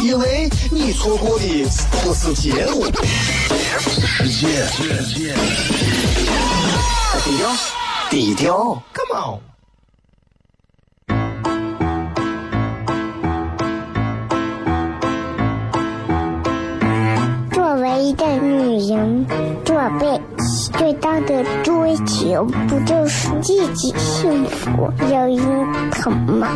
因为你错过的不是节目，世界。低调，低调，Come on。作为一个女人，这辈子最大的追求不就是自己幸福、有人疼吗？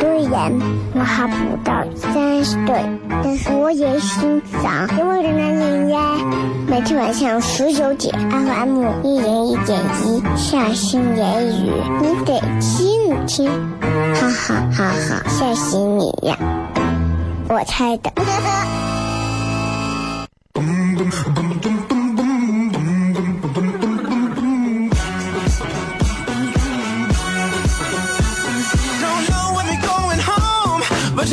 虽然我还不到三十岁，但是我也心脏因为的男人呀。每天晚上十九点，FM 一零一点一，下心言语，你得听听，哈哈哈哈，吓死你呀！我猜的。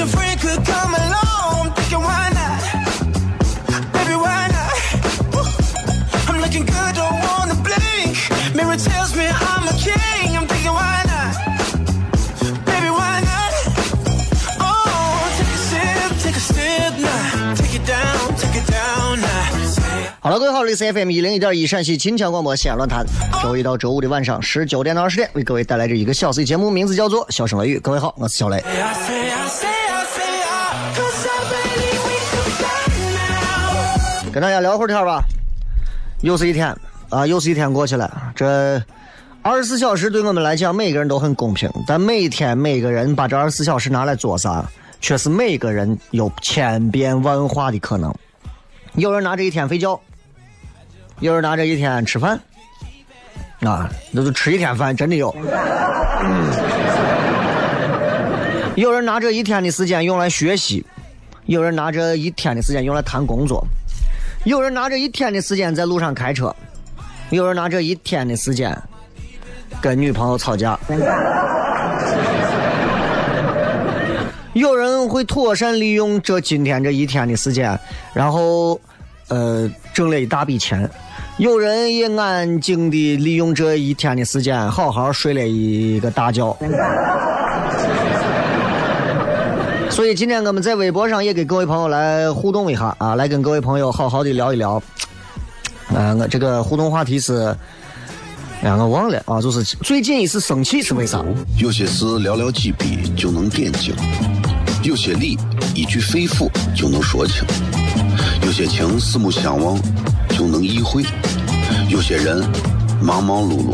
but your friend could come along. Thinking why not? Baby, why not? Woo. I'm looking good, don't wanna blink. Mirror tells me I'm a king. I'm thinking why not? Baby, why not? Oh, take a sip, take a sip now. Take it down, take it down now. Say 好了，各位好，这里是 FM 一零一点一陕西秦腔广播西安论坛，周一到周五的晚上十九点到二十点，为各位带来这一个小时的节目，名字叫做《笑声雷雨》。各位好，我是小雷。跟大家聊会儿天吧。又是一天啊，又是一天过去了。这二十四小时对我们来讲，每个人都很公平，但每天每个人把这二十四小时拿来做啥，却是每个人有千变万化的可能。有人拿这一天睡觉，有人拿这一天吃饭，啊，那就吃一天饭，真的有。有人拿这一天的时间用来学习，有人拿这一天的时间用来谈工作，有人拿这一天的时间在路上开车，有人拿这一天的时间跟女朋友吵架，有人会妥善利用这今天这一天的时间，然后呃挣了一大笔钱。有人也安静的利用这一天的时间，好好睡了一个大觉。所以今天我们在微博上也给各位朋友来互动一下啊，来跟各位朋友好好的聊一聊。啊，我这个互动话题是，哎呀，我忘了啊，就是最近一次生气是为啥？有些事寥寥几笔就能点睛，有些理一句肺腑就能说清，有些情四目相望就能意会，有些人忙忙碌碌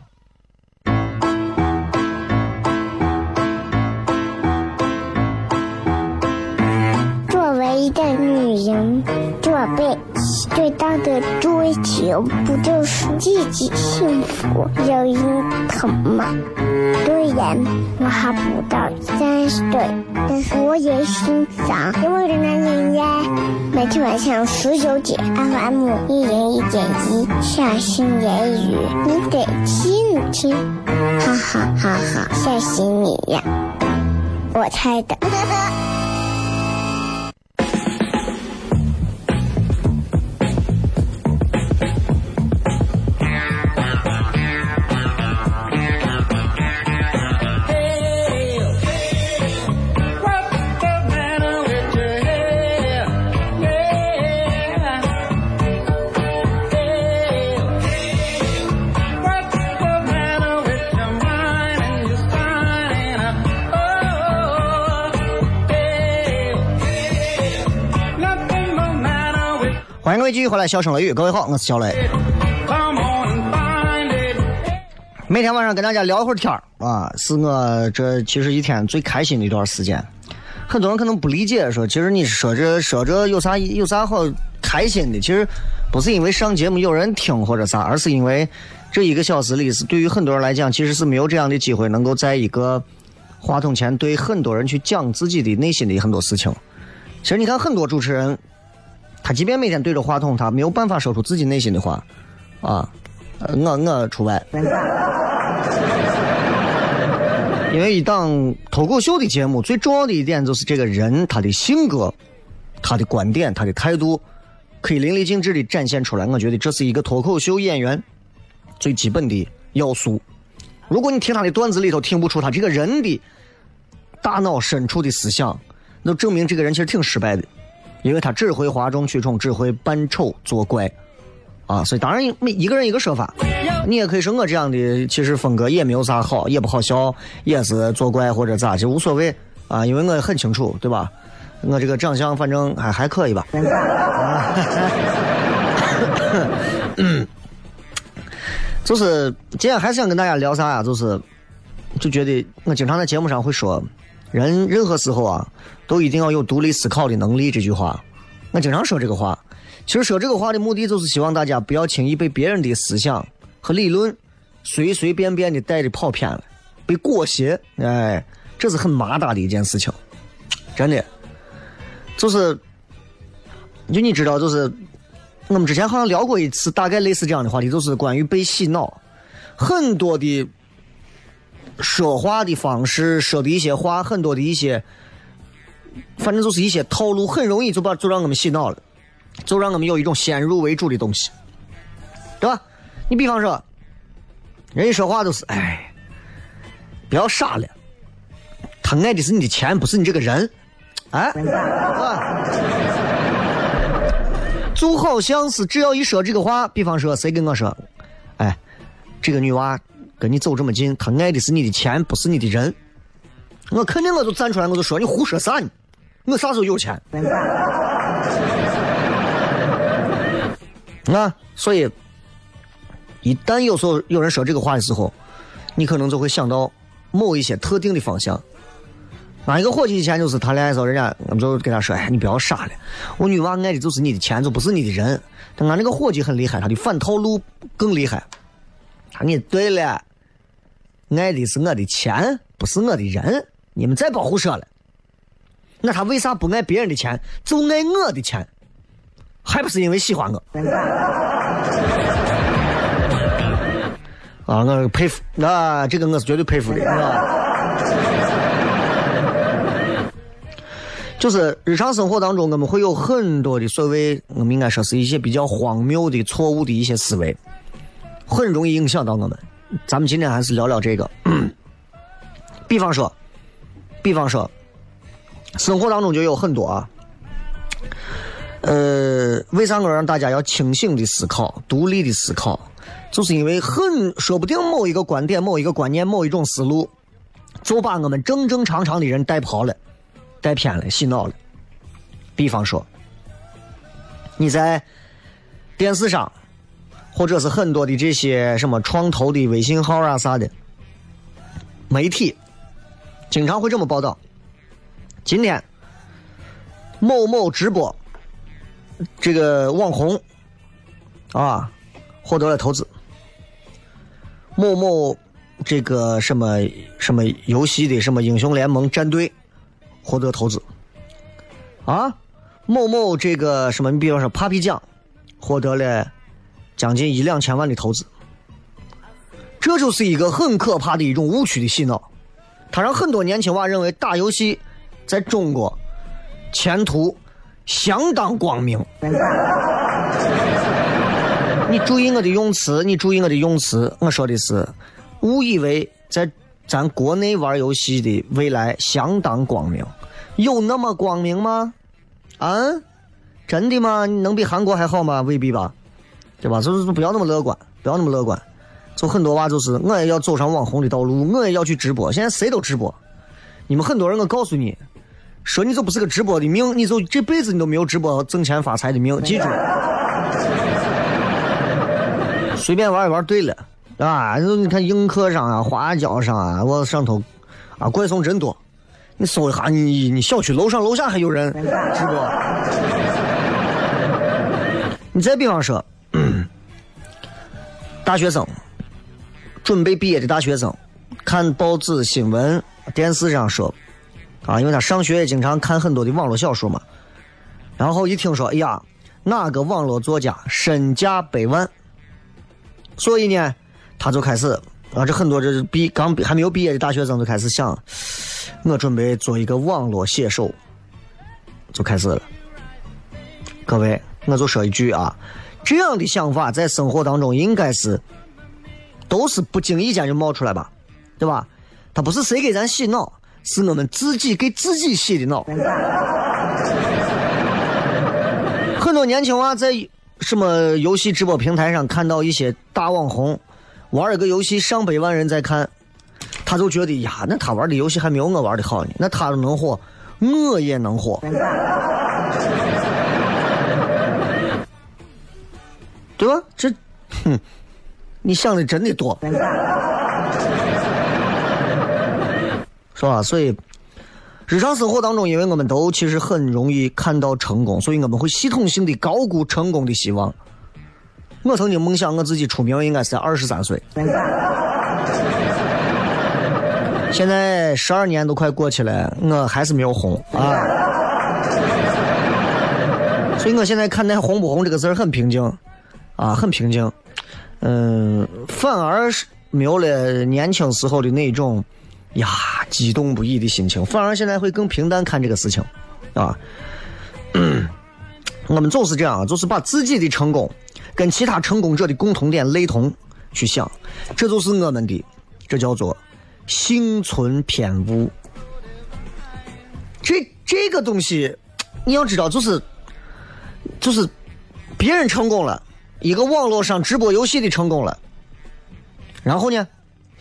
的女人，这辈子最大的追求不就是自己幸福、有人疼吗？虽然我还不到三十岁，但是我也心脏因为的男人呀。每天晚上十九点，FM 一零一点一，下心言语，你得听听，哈哈哈哈，吓死你呀！我猜的。欢迎各位继续回来，笑声雷雨，各位好，我是小雷。每天晚上跟大家聊会儿天儿啊，是我这其实一天最开心的一段时间。很多人可能不理解，说其实你说这说这有啥有啥好开心的？其实不是因为上节目有人听或者啥，而是因为这一个小时里是对于很多人来讲，其实是没有这样的机会，能够在一个话筒前对很多人去讲自己的内心的很多事情。其实你看很多主持人。他即便每天对着话筒，他没有办法说出自己内心的话，啊，我我除外。因为一档脱口秀的节目，最重要的一点就是这个人他的性格、他的观点、他的态度，可以淋漓尽致的展现出来。我觉得这是一个脱口秀演员最基本的要素。如果你听他的段子里头听不出他这个人的大脑深处的思想，那证明这个人其实挺失败的。因为他只会哗众取宠，只会扮丑作怪，啊，所以当然每一个人一个说法，你也可以说我这样的，其实风格也没有啥好，也不好笑，也是作怪或者咋就无所谓啊，因为我很清楚，对吧？我这个长相反正还还可以吧。嗯就是今天还是想跟大家聊啥呀？就是就觉得我经常在节目上会说。人任何时候啊，都一定要有独立思考的能力。这句话，我经常说这个话。其实说这个话的目的，就是希望大家不要轻易被别人的思想和理论随随便便的带着跑偏了，被裹挟。哎，这是很麻大的一件事情，真的。就是，就你知道，就是我们之前好像聊过一次，大概类似这样的话题，就是关于被洗脑，很多的。说话的方式，说的一些话，很多的一些，反正就是一些套路，很容易就把就让我们洗脑了，就让我们有一种先入为主的东西，对吧？你比方说，人一说话都是，哎，不要傻了，他爱的是你的钱，不是你这个人，哎，就好像是只要一说这个话，比方说谁跟我说，哎，这个女娃。跟你走这么近，他爱的是你的钱，不是你的人。我肯定我就站出来，我就说你胡说啥呢？我啥时候有钱？啊，所以一旦有时候有人说这个话的时候，你可能就会想到某一些特定的方向。俺一个伙计以前就是谈恋爱的时候，人家我们就跟他说：“哎，你不要傻了，我女娃爱的就是你的钱，就不是你的人。”但俺那个伙计很厉害，他的反套路更厉害。他你对了。爱的是我的钱，不是我的人。你们再别胡说了。那他为啥不爱别人的钱，就爱我的钱？还不是因为喜欢我？啊，我佩服，那这个我是绝对佩服的。啊就是日常生活当中，我们会有很多的所谓，我们应该说是一些比较荒谬的、错误的一些思维，很容易影响到我们。咱们今天还是聊聊这个，比方说，比方说，生活当中就有很多啊，呃，为啥我让大家要清醒的思考、独立的思考？就是因为很说不定某一个观点、某一个观念、某一种思路，就把我们正正常常的人带跑了、带偏了、洗脑了。比方说，你在电视上。或者是很多的这些什么创投的微信号啊啥的，媒体经常会这么报道。今天某某直播这个网红啊获得了投资，某某这个什么什么游戏的什么英雄联盟战队获得投资，啊，某某这个什么，你比方说 Papi 酱获得了。将近一两千万的投资，这就是一个很可怕的一种误区的洗脑，它让很多年轻娃认为打游戏在中国前途相当光明。你注意我的用词，你注意我的用词，我说的是，误以为在咱国内玩游戏的未来相当光明，有那么光明吗？啊，真的吗？你能比韩国还好吗？未必吧。对吧？就是不要那么乐观，不要那么乐观。就很多娃就是我也要走上网红的道路，我也要去直播。现在谁都直播。你们很多人，我告诉你，说你就不是个直播的命，你就这辈子你都没有直播挣钱发财的命。记住，随便玩一玩对了，啊，你看映客上啊、花椒上啊，我上头啊，怪送真多。你搜一下，你你小区楼上楼下还有人直播。你再比方说，大学生准备毕业的大学生，看报纸、新闻、电视上说，啊，因为他上学也经常看很多的网络小说嘛，然后一听说，哎呀，哪个网络作家身价百万，所以呢，他就开始啊，这很多这毕刚还没有毕业的大学生就开始想，我准备做一个网络写手，就开始了。各位，我就说一句啊，这样的想法在生活当中应该是都是不经意间就冒出来吧，对吧？他不是谁给咱洗脑，是我们自己给自己洗的脑。很多年轻娃在什么游戏直播平台上看到一些大网红玩一个游戏上百万人在看，他就觉得呀，那他玩的游戏还没有我玩的好呢，那他都能火，我也能火。对吧？这，哼，你想的真的多，是吧？所以，日常生活当中，因为我们都其实很容易看到成功，所以我们会系统性的高估成功的希望。我曾经梦想我自己出名应该是在二十三岁，现在十二年都快过去了，我还是没有红啊。所以我现在看待红不红这个字儿很平静。啊，很平静，嗯，反而是没有了年轻时候的那种呀激动不已的心情，反而现在会更平淡看这个事情，啊，嗯 我们总是这样，就是把自己的成功跟其他成功者的共同点雷同去想，这就是我们的，这叫做幸存偏误。这这个东西，你要知道，就是就是别人成功了。一个网络上直播游戏的成功了，然后呢，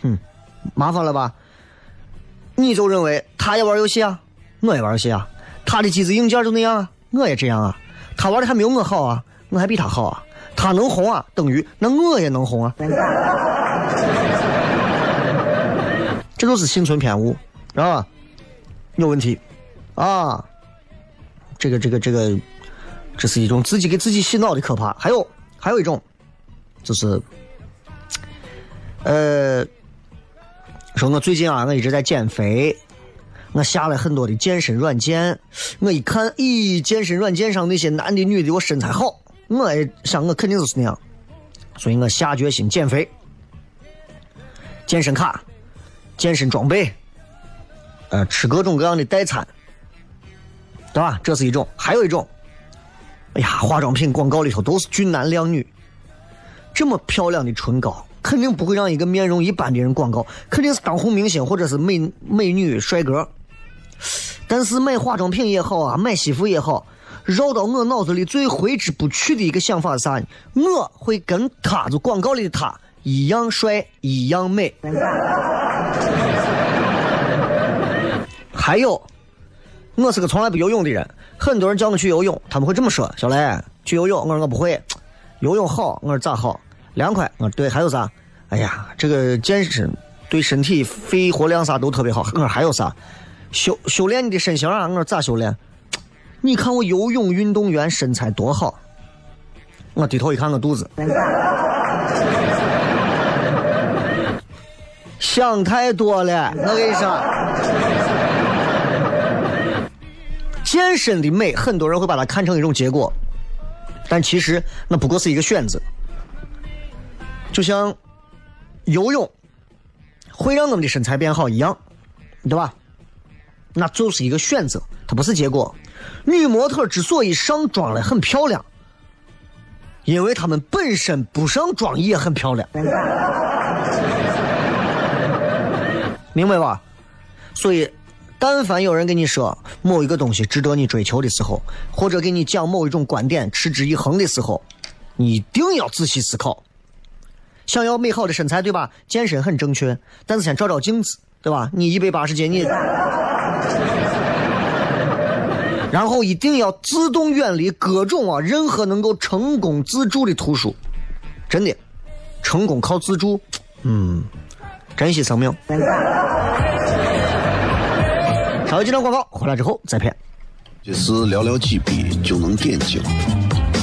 哼，麻烦了吧？你就认为他也玩游戏啊，我也玩游戏啊，他的机子硬件就那样啊，我也这样啊，他玩的还没有我好啊，我还比他好啊，他能红啊，等于那我也能红啊，这就是幸存偏误，知道吧？有问题。啊，这个这个这个，这是一种自己给自己洗脑的可怕，还有。还有一种，就是，呃，说我最近啊，我一直在减肥，我下了很多的健身软件，我一看，咦，健身软件上那些男的女的，我身材好，我也想我肯定就是那样，所以我下决心减肥，健身卡，健身装备，呃，吃各种各样的代餐，对吧？这是一种，还有一种。哎呀，化妆品广告里头都是俊男靓女，这么漂亮的唇膏，肯定不会让一个面容一般的人广告，肯定是当红明星或者是美美女帅哥。但是买化妆品也好啊，买西服也好，绕到我脑子里最挥之不去的一个想法是啥呢？我会跟他就广告里的他一样帅，一样美。还有，我是个从来不游泳的人。很多人叫我去游泳，他们会这么说：“小雷，去游泳。”我说我不会，游泳好。我说咋好？凉快。我说对。还有啥？哎呀，这个健身对身体肺活量啥都特别好。我说还有啥？修修炼你的身形啊。我说咋修炼？你看我游泳运动员身材多好。我低头一看我肚子，想太多了。我跟你说。健身的美，很多人会把它看成一种结果，但其实那不过是一个选择。就像游泳会让我们的身材变好一样，对吧？那就是一个选择，它不是结果。女模特之所以上妆了很漂亮，因为她们本身不上妆也很漂亮，明白吧？所以。但凡有人跟你说某一个东西值得你追求的时候，或者给你讲某一种观点持之以恒的时候，你一定要仔细思考。想要美好的身材，对吧？健身很正确，但是先照照镜子，对吧？你一百八十斤，你 然后一定要自动远离各种啊任何能够成功自助的图书，真的，成功靠自助，嗯，珍惜生命。稍微几张广告，回来之后再骗。这是寥寥几笔就能点睛，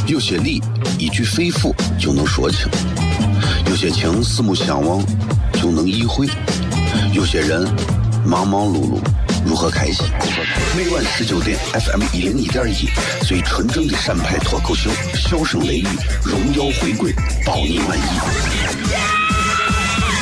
有些理一句肺腑就能说清，有些情四目相望就能意会，有些人忙忙碌碌如何开心？每晚十九点，FM 一零一点一，最纯正的陕派脱口秀，笑声雷雨，荣耀回归，保你满意。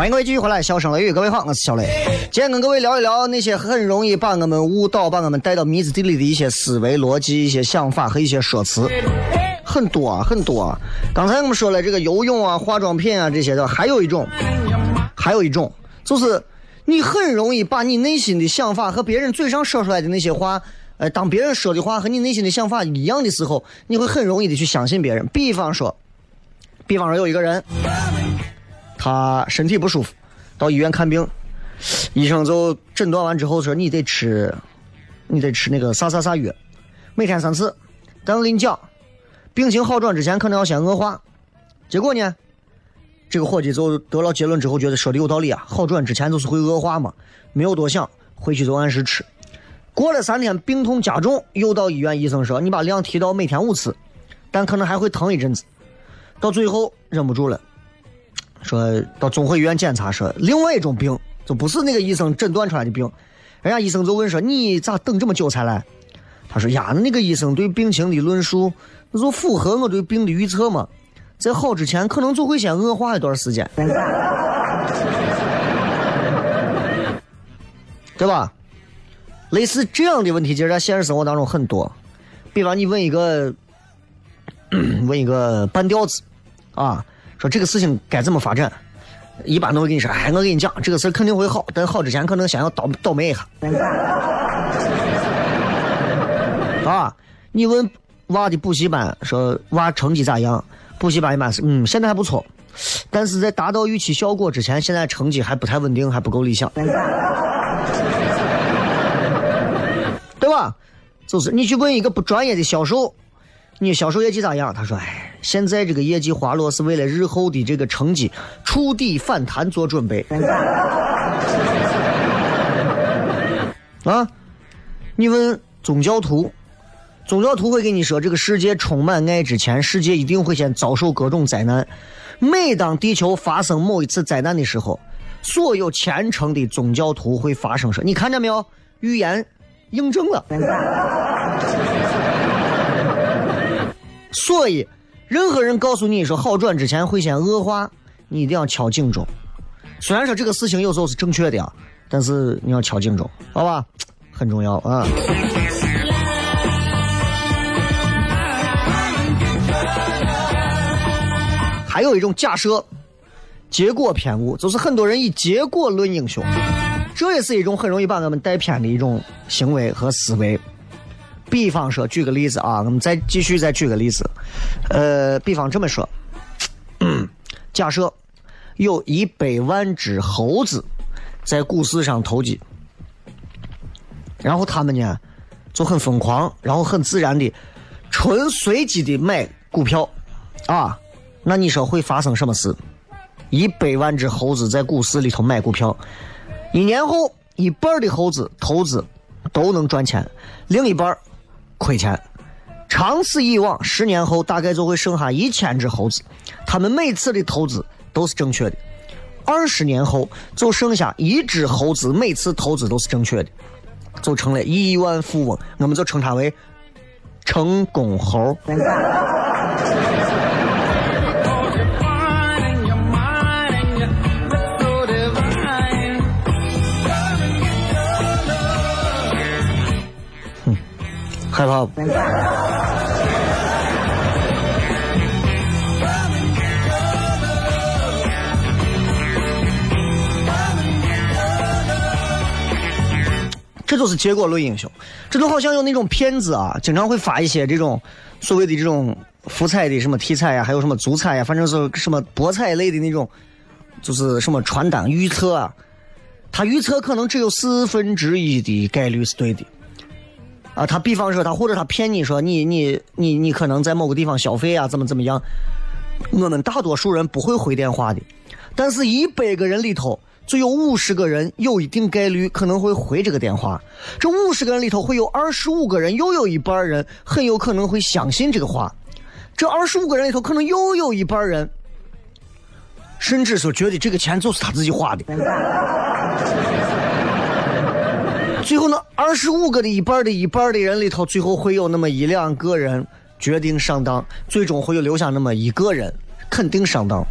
欢迎各位继续回来，笑声雷雨，各位好，我是小雷。今天跟各位聊一聊那些很容易把我们误导、把我们带到迷子地里的一些思维逻辑、一些想法和一些说辞，很多啊，很多啊。刚才我们说了这个游泳啊、化妆品啊这些的，还有一种，还有一种就是你很容易把你内心的想法和别人嘴上说出来的那些话，呃，当别人说的话和你内心的想法一样的时候，你会很容易的去相信别人。比方说，比方说有一个人。他身体不舒服，到医院看病，医生就诊断完之后说：“你得吃，你得吃那个啥啥啥药，每天三次。”但我跟你讲，病情好转之前可能要先恶化。结果呢，这个伙计就得了结论之后，觉得说的有道理啊，好转之前就是会恶化嘛，没有多想，回去就按时吃。过了三天，病痛加重，又到医院，医生说：“你把量提到每天五次，但可能还会疼一阵子。”到最后忍不住了。说到综合医院检查，说另外一种病，就不是那个医生诊断出来的病。人家医生就问说：“你咋等这么久才来？”他说：“呀，那个医生对病情的论述，那就符合我对病的预测嘛。在好之前，可能就会先恶化一段时间，对吧？类似这样的问题，其实在现实生活当中很多。比方你问一个，问一个半吊子，啊。”说这个事情该怎么发展？一般都会跟你说：“哎，我跟你讲，这个事肯定会好，但好之前可能先要倒倒霉一下。”啊，你问娃的补习班，说娃成绩咋样？补习班一般是嗯，现在还不错，但是在达到预期效果之前，现在成绩还不太稳定，还不够理想，对吧？就是你去问一个不专业的销售。你销售业绩咋样？他说：“哎，现在这个业绩滑落是为了日后的这个成绩触底反弹做准备。”啊，你问宗教徒，宗教徒会跟你说：“这个世界充满爱之前，世界一定会先遭受各种灾难。每当地球发生某一次灾难的时候，所有虔诚的宗教徒会发生说：‘你看见没有？预言印证了。’”所以，任何人告诉你说好转之前会先恶化，你一定要敲警钟。虽然说这个事情有时候是正确的啊，但是你要敲警钟，好吧？很重要啊。还有一种假设，结果偏误，就是很多人以结果论英雄，这也是一种很容易把我们带偏的一种行为和思维。比方说，举个例子啊，我们再继续再举个例子，呃，比方这么说，假设有一百万只猴子在股市上投机，然后他们呢就很疯狂，然后很自然的纯随机的买股票。啊，那你说会发生什么事？一百万只猴子在股市里头买股票，一年后一半的猴子投资都能赚钱，另一半亏钱。长此以往，十年后大概就会剩下一千只猴子，他们每次的投资都是正确的。二十年后就剩下一只猴子，每次投资都是正确的，就成了亿万富翁。我们就称他为成功猴。害怕不？这就是结果论英雄，这就好像有那种骗子啊，经常会发一些这种所谓的这种福彩的什么体彩呀，还有什么足彩呀，反正是什么博彩类的那种，就是什么传单预测啊，他预测可能只有四分之一的概率是对的。啊，他比方说他或者他骗你说你你你你可能在某个地方消费啊，怎么怎么样？我们大多数人不会回电话的，但是一百个人里头就有五十个人有一定概率可能会回这个电话。这五十个人里头会有二十五个人，又有一半人很有可能会相信这个话。这二十五个人里头可能又有一半人，甚至说觉得这个钱就是他自己花的。最后呢，二十五个的一半的一半的人里头，最后会有那么一两个人决定上当，最终会有留下那么一个人肯定上当。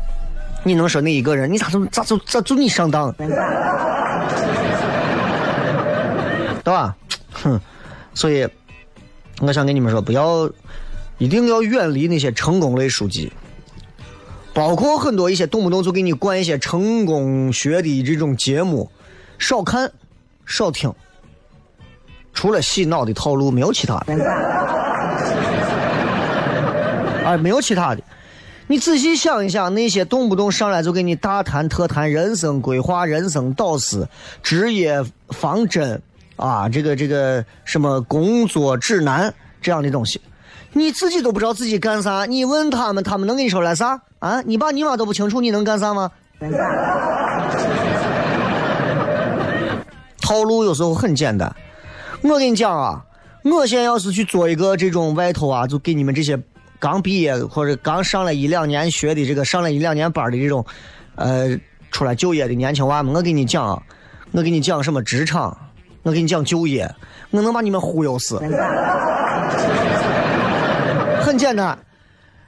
你能说那一个人？你咋就咋就咋就你上当？对吧？哼！所以我想跟你们说，不要，一定要远离那些成功类书籍，包括很多一些动不动就给你灌一些成功学的这种节目，少看，少听。除了洗脑的套路，没有其他的。哎，没有其他的。你仔细想一想，那些动不动上来就给你大谈特谈人生规划、人生导师、职业方针啊，这个这个什么工作指南这样的东西，你自己都不知道自己干啥，你问他们，他们能给你说来啥？啊，你爸你妈都不清楚，你能干啥吗？套路有时候很简单。我跟你讲啊，我现在要是去做一个这种外头啊，就给你们这些刚毕业或者刚上了一两年学的这个上了一两年班的这种，呃，出来就业的年轻娃们，我跟你讲，我给你讲什么职场，我给你讲就业，我能把你们忽悠死。很简单，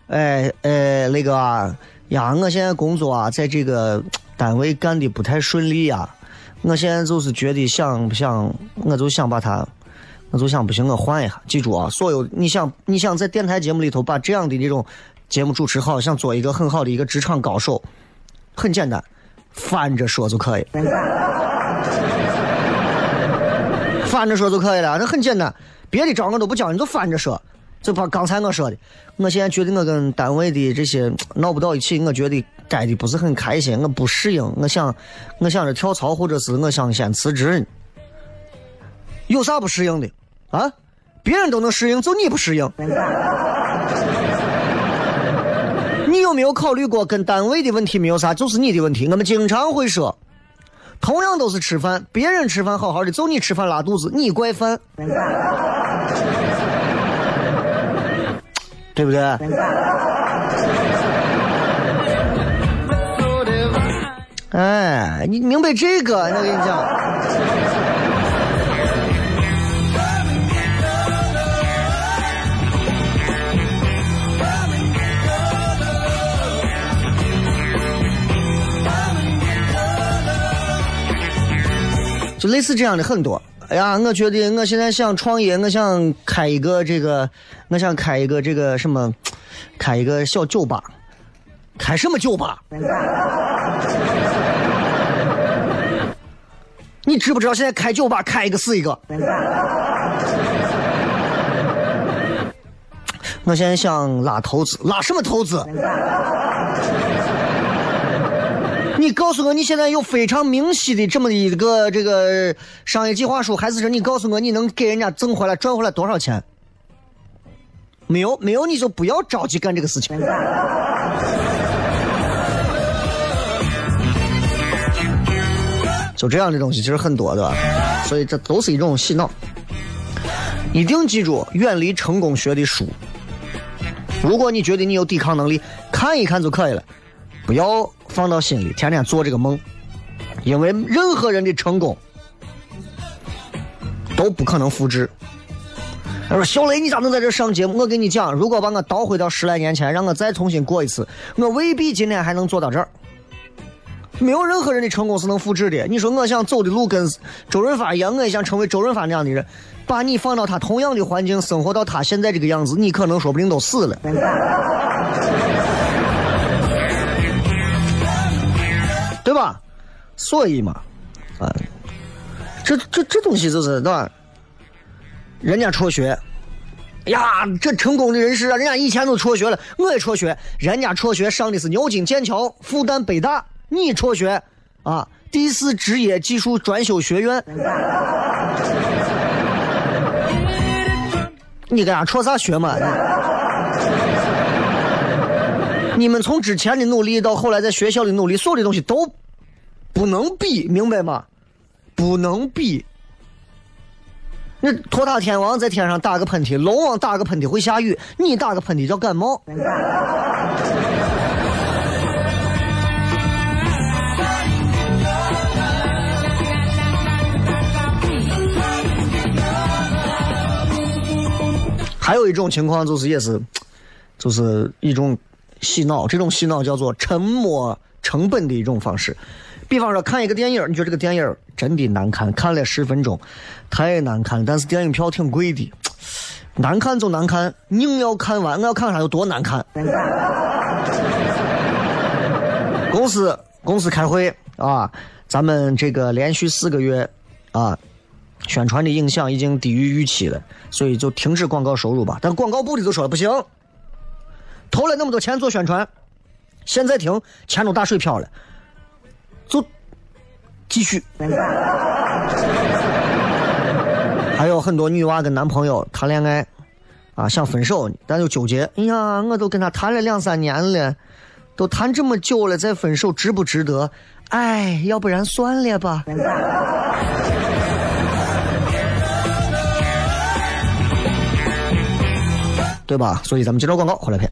哎哎，那个呀，我现在工作啊，在这个单位干的不太顺利呀。我现在就是觉得想不想，我就想把它，我就想不行，我换一下。记住啊，所有你想你想在电台节目里头把这样的这种节目主持好，想做一个很好的一个职场高手，很简单，反着说就可以。反着说就可以了，那很简单，别的招我都不教，你就反着说。就把刚才我说的，我现在觉得我跟单位的这些闹不到一起，我觉得待的不是很开心，我不适应，我想，我想着跳槽，或者是我想先辞职。有啥不适应的啊？别人都能适应，就你不适应。你有没有考虑过跟单位的问题没有啥，就是你的问题。我们经常会说，同样都是吃饭，别人吃饭好好的，就你吃饭拉肚子，你怪饭。对不对？哎，你明白这个？我跟你讲，就类似这样的很多。哎呀，我觉得我现在想创业，我想开一个这个，我想开一个这个什么，开一个小酒吧，开什么酒吧？你知不知道现在开酒吧开一个是一个？我现在想拉投资，拉什么投资？你告诉我，你现在有非常明晰的这么一个这个商业计划书，还是说你告诉我你能给人家挣回来赚回来多少钱？没有，没有，你就不要着急干这个事情。就这样的东西其实很多的，所以这都是一种洗脑。一定记住，远离成功学的书。如果你觉得你有抵抗能力，看一看就可以了，不要放到心里，天天做这个梦。因为任何人的成功都不可能复制。他说：“小雷，你咋能在这上节目？我跟你讲，如果把我倒回到十来年前，让我再重新过一次，我未必今天还能做到这儿。没有任何人的成功是能复制的。你说我想走的路跟周润发一样，我也想成为周润发那样的人。把你放到他同样的环境，生活到他现在这个样子，你可能说不定都死了。对吧？所以嘛，啊，这这这东西就是对吧？人家辍学，呀，这成功的人士啊，人家以前都辍学了，我也辍学，人家辍学上的是牛津、剑桥、复旦、北大，你辍学啊，第四职业技术专修学院，你跟俺辍啥学嘛？你们从之前的努力到后来在学校的努力，所有的东西都不能比，明白吗？不能比。那托塔天王在天上打个喷嚏，龙王打个喷嚏会下雨，你打个喷嚏叫感冒。还有一种情况就是也是，就是一种洗脑，这种洗脑叫做沉没成本的一种方式。比方说看一个电影，你觉得这个电影真的难看，看了十分钟，太难看了。但是电影票挺贵的，难看就难看，硬要看完，我要看啥有多难看。公司公司开会啊，咱们这个连续四个月啊，宣传的影响已经低于预期了，所以就停止广告收入吧。但广告部的都说了不行，投了那么多钱做宣传，现在停，钱都打水漂了。就继续，还有很多女娃跟男朋友谈恋爱，啊，想分手，但又纠结。哎呀，我都跟他谈了两三年了，都谈这么久了，再分手值不值得？哎，要不然算了吧，对吧？所以咱们接着广告，回来片。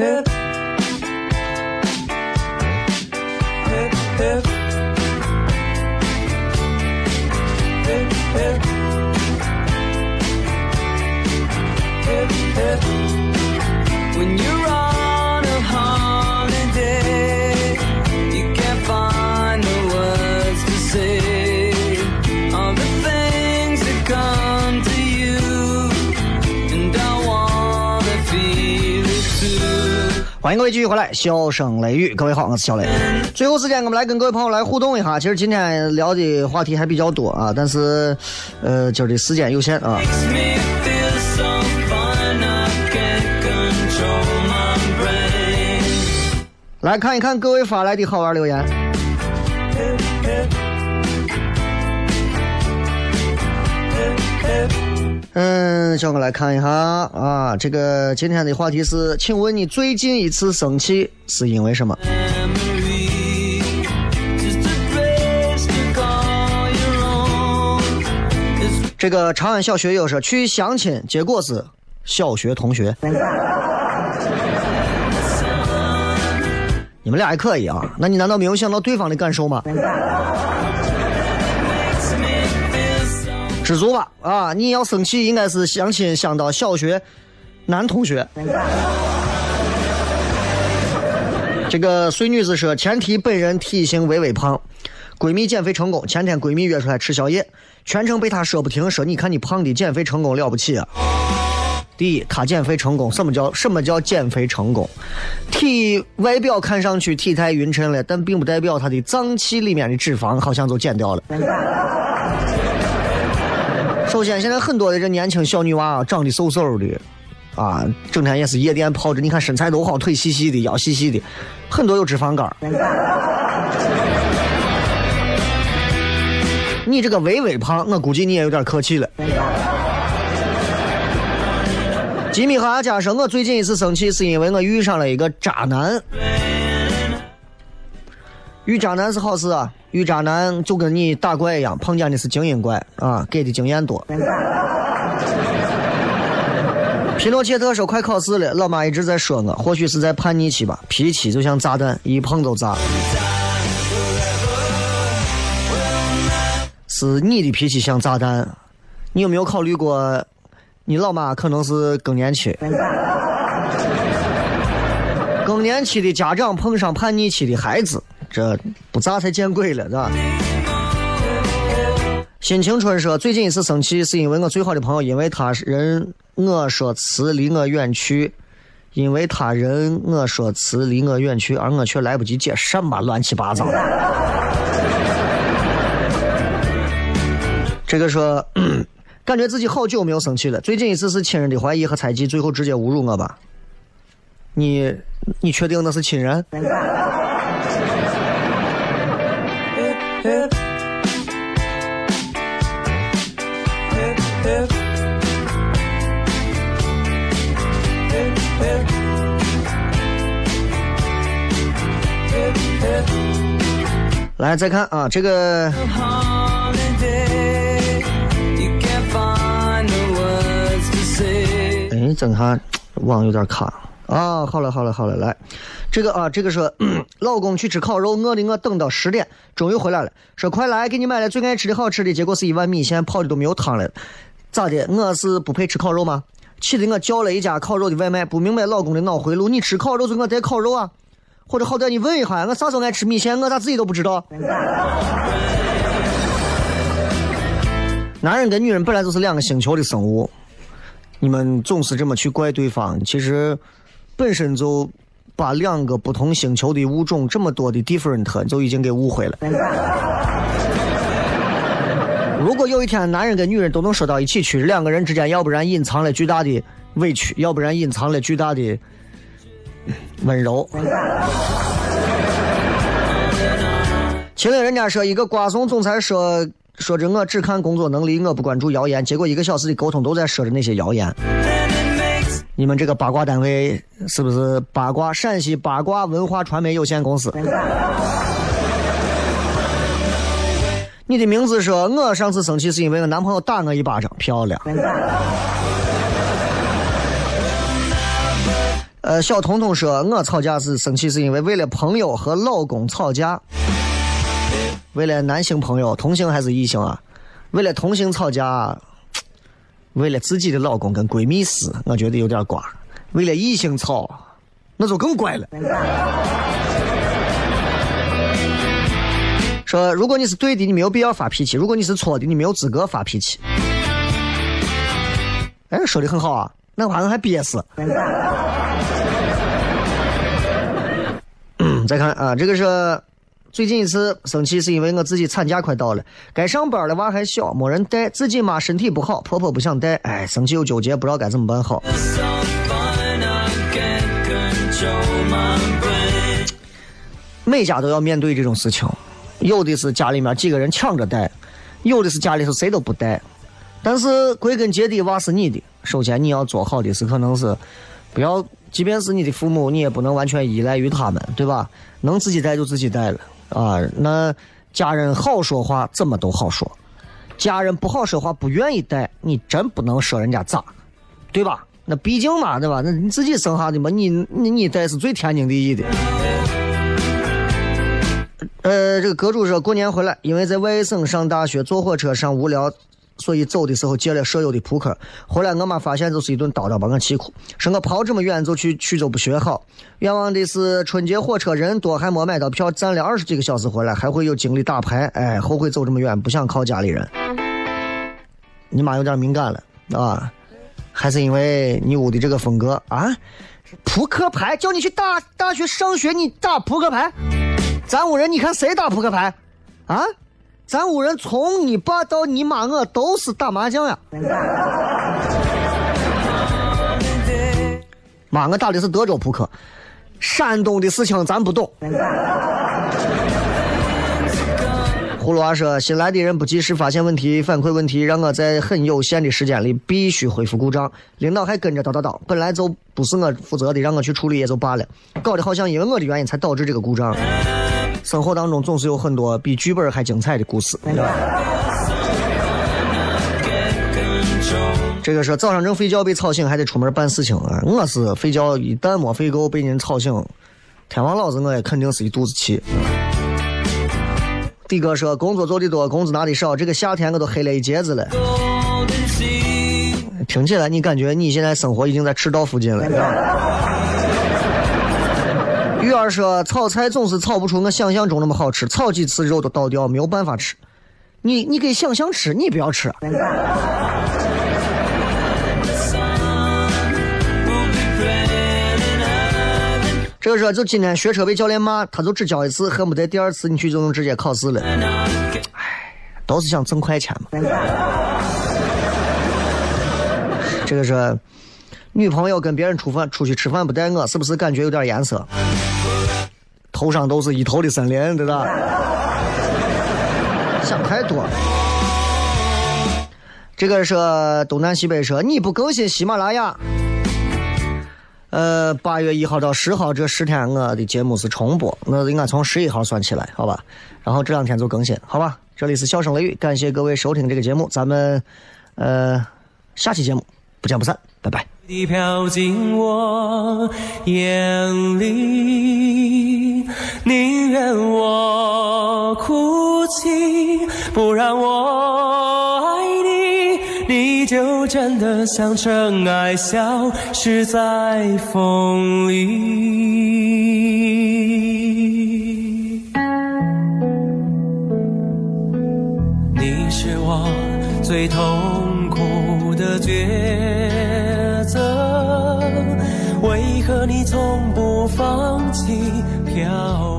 Yeah. 欢迎各位继续回来，笑声雷雨，各位好，我是小雷。最后时间，我们来跟各位朋友来互动一下。其实今天聊的话题还比较多啊，但是，呃，今儿的时间有限啊。来看一看各位发来的好玩留言。嗯，叫我来看一下啊，这个今天的话题是，请问你最近一次生气是因为什么？这个长安小学有说去相亲，结果是小学同学。你们俩还可以啊？那你难道没有想到对方的感受吗？知足吧啊！你要生气，应该是相亲相到小学男同学。这个碎女子说，前提本人体型微微胖，闺蜜减肥成功。前天闺蜜约出来吃宵夜，全程被她说不停，说你看你胖的减肥成功了不起啊！第一，她减肥成功，什么叫什么叫减肥成功？体外表看上去体态匀称了，但并不代表她的脏器里面的脂肪好像就减掉了。首先，现在很多的这年轻小女娃啊，长得瘦瘦的，啊，整天也是夜店泡着，你看身材都好，腿细细的，腰细细的，很多有脂肪肝。你这个微微胖，我估计你也有点客气了。吉米和阿佳说，我最近一次生气是因为我遇上了一个渣男。遇渣男是好事啊，遇渣男就跟你打怪一样，碰见的是精英怪啊，给的经验多。皮诺切特说快考试了，老妈一直在说我，或许是在叛逆期吧，脾气就像炸弹，一碰就炸。是你的脾气像炸弹，你有没有考虑过，你老妈可能是更年期？更年期的家长碰上叛逆期的孩子，这不炸才见鬼了，是吧？新青春说，最近一次生气是因为我最好的朋友因为他人我说辞离我远去，因为他人我说辞离我远去，而我却来不及解什么乱七八糟的。这个说，感觉自己好久没有生气了。最近一次是亲人的怀疑和猜忌，最后直接侮辱我吧。你你确定那是亲人？来，再看啊，这个.哎，等下网有点卡啊。好了好了好了，来，这个啊，这个说，老公去吃烤肉，饿的我等到十点，终于回来了，说快来给你买了最爱吃的好吃的，结果是一碗米线泡的都没有汤了，咋的？我是不配吃烤肉吗？气得我叫了一家烤肉的外卖，不明白老公的脑回路，你吃烤肉就给我带烤肉啊？或者好歹你问一下，我啥时候爱吃米线，我咋自己都不知道？男人跟女人本来就是两个星球的生物，你们总是这么去怪对方，其实本身就把两个不同星球的物种这么多的 different 就已经给误会了。如果有一天男人跟女人都能说到一起去，两个人之间要不然隐藏了巨大的委屈，要不然隐藏了巨大的温柔。秦岭人家说，一个瓜怂总裁说说着我只看工作能力，我不关注谣言，结果一个小时的沟通都在说着那些谣言。你们这个八卦单位是不是八卦陕西八卦文化传媒有限公司？你的名字说，我上次生气是因为我男朋友打我一巴掌，漂亮。呃，小彤彤说，我吵架是生气是因为为了朋友和老公吵架，为了男性朋友，同性还是异性啊？为了同性吵架，为了自己的老公跟闺蜜撕，我觉得有点瓜；为了异性吵，那就更乖了。说，如果你是对的，你没有必要发脾气；如果你是错的，你没有资格发脾气。哎，说的很好啊，那玩意儿还憋死。再看啊，这个是最近一次生气是因为我自己产假快到了，该上班了，娃还小，没人带，自己妈身体不好，婆婆不想带，哎，生气又纠结，不知道该怎么办好。每家都要面对这种事情，有的是家里面几个人抢着带，有的是家里头谁都不带。但是归根结底，娃是你的。首先你要做好的是，可能是不要，即便是你的父母，你也不能完全依赖于他们，对吧？能自己带就自己带了啊。那家人好说话，怎么都好说；家人不好说话，不愿意带，你真不能说人家咋，对吧？那毕竟嘛，对吧？那你自己生下的嘛，你你你带是最天经地义的。呃，这个阁主说过年回来，因为在外省上大学，坐火车上无聊，所以走的时候借了舍友的扑克。后来我妈发现，就是一顿叨叨把我气哭，说我跑这么远就去曲州不学好。冤枉的是春节火车人多，还没买到票，站了二十几个小时回来，还会有精力打牌。哎，后悔走这么远，不想靠家里人。你妈有点敏感了啊？还是因为你屋的这个风格啊？扑克牌叫你去大大学上学，你打扑克牌？咱屋人你看谁打扑克牌？啊？咱屋人从你爸到你妈我都是打麻将呀。妈，我打的是德州扑克，山东的事情咱不懂。葫芦娃说：“新来的人不及时发现问题、反馈问题，让我在很有限的时间里必须恢复故障。领导还跟着叨叨叨，本来就不是我负责的，让我去处理也就罢了，搞得好像因为我的原因才导致这个故障。生活当中总是有很多比剧本还精彩的故事。”这个说早上正睡觉被吵醒，还得出门办事情啊！我是睡觉一旦没睡够被人吵醒，天王老子我也肯定是一肚子气。的哥说工作做的多，工资拿的少，这个夏天我都黑了一截子了。听起来你感觉你现在生活已经在赤道附近了。二说炒菜总是炒不出我想象中那么好吃，炒几次肉都倒掉，没有办法吃。你你给想象吃，你不要吃。这个说就今天学车被教练骂，他就只教一次，恨不得第二次你去就能直接考试了。唉，都是想挣快钱嘛。这个是女朋友跟别人出饭出去吃饭不带我，是不是感觉有点颜色？头上都是一头的森林，对吧？想太多。这个是东南西北说你不更新喜马拉雅。呃，八月一号到十号这十天，我的节目是重播，那应该从十一号算起来，好吧？然后这两天就更新，好吧？这里是笑声雷雨，感谢各位收听这个节目，咱们呃下期节目不见不散，拜拜。你飘进我眼里，宁愿我哭泣，不让我爱你，你就真的像尘埃消失在风里。你是我最痛抉择，为何你从不放弃漂？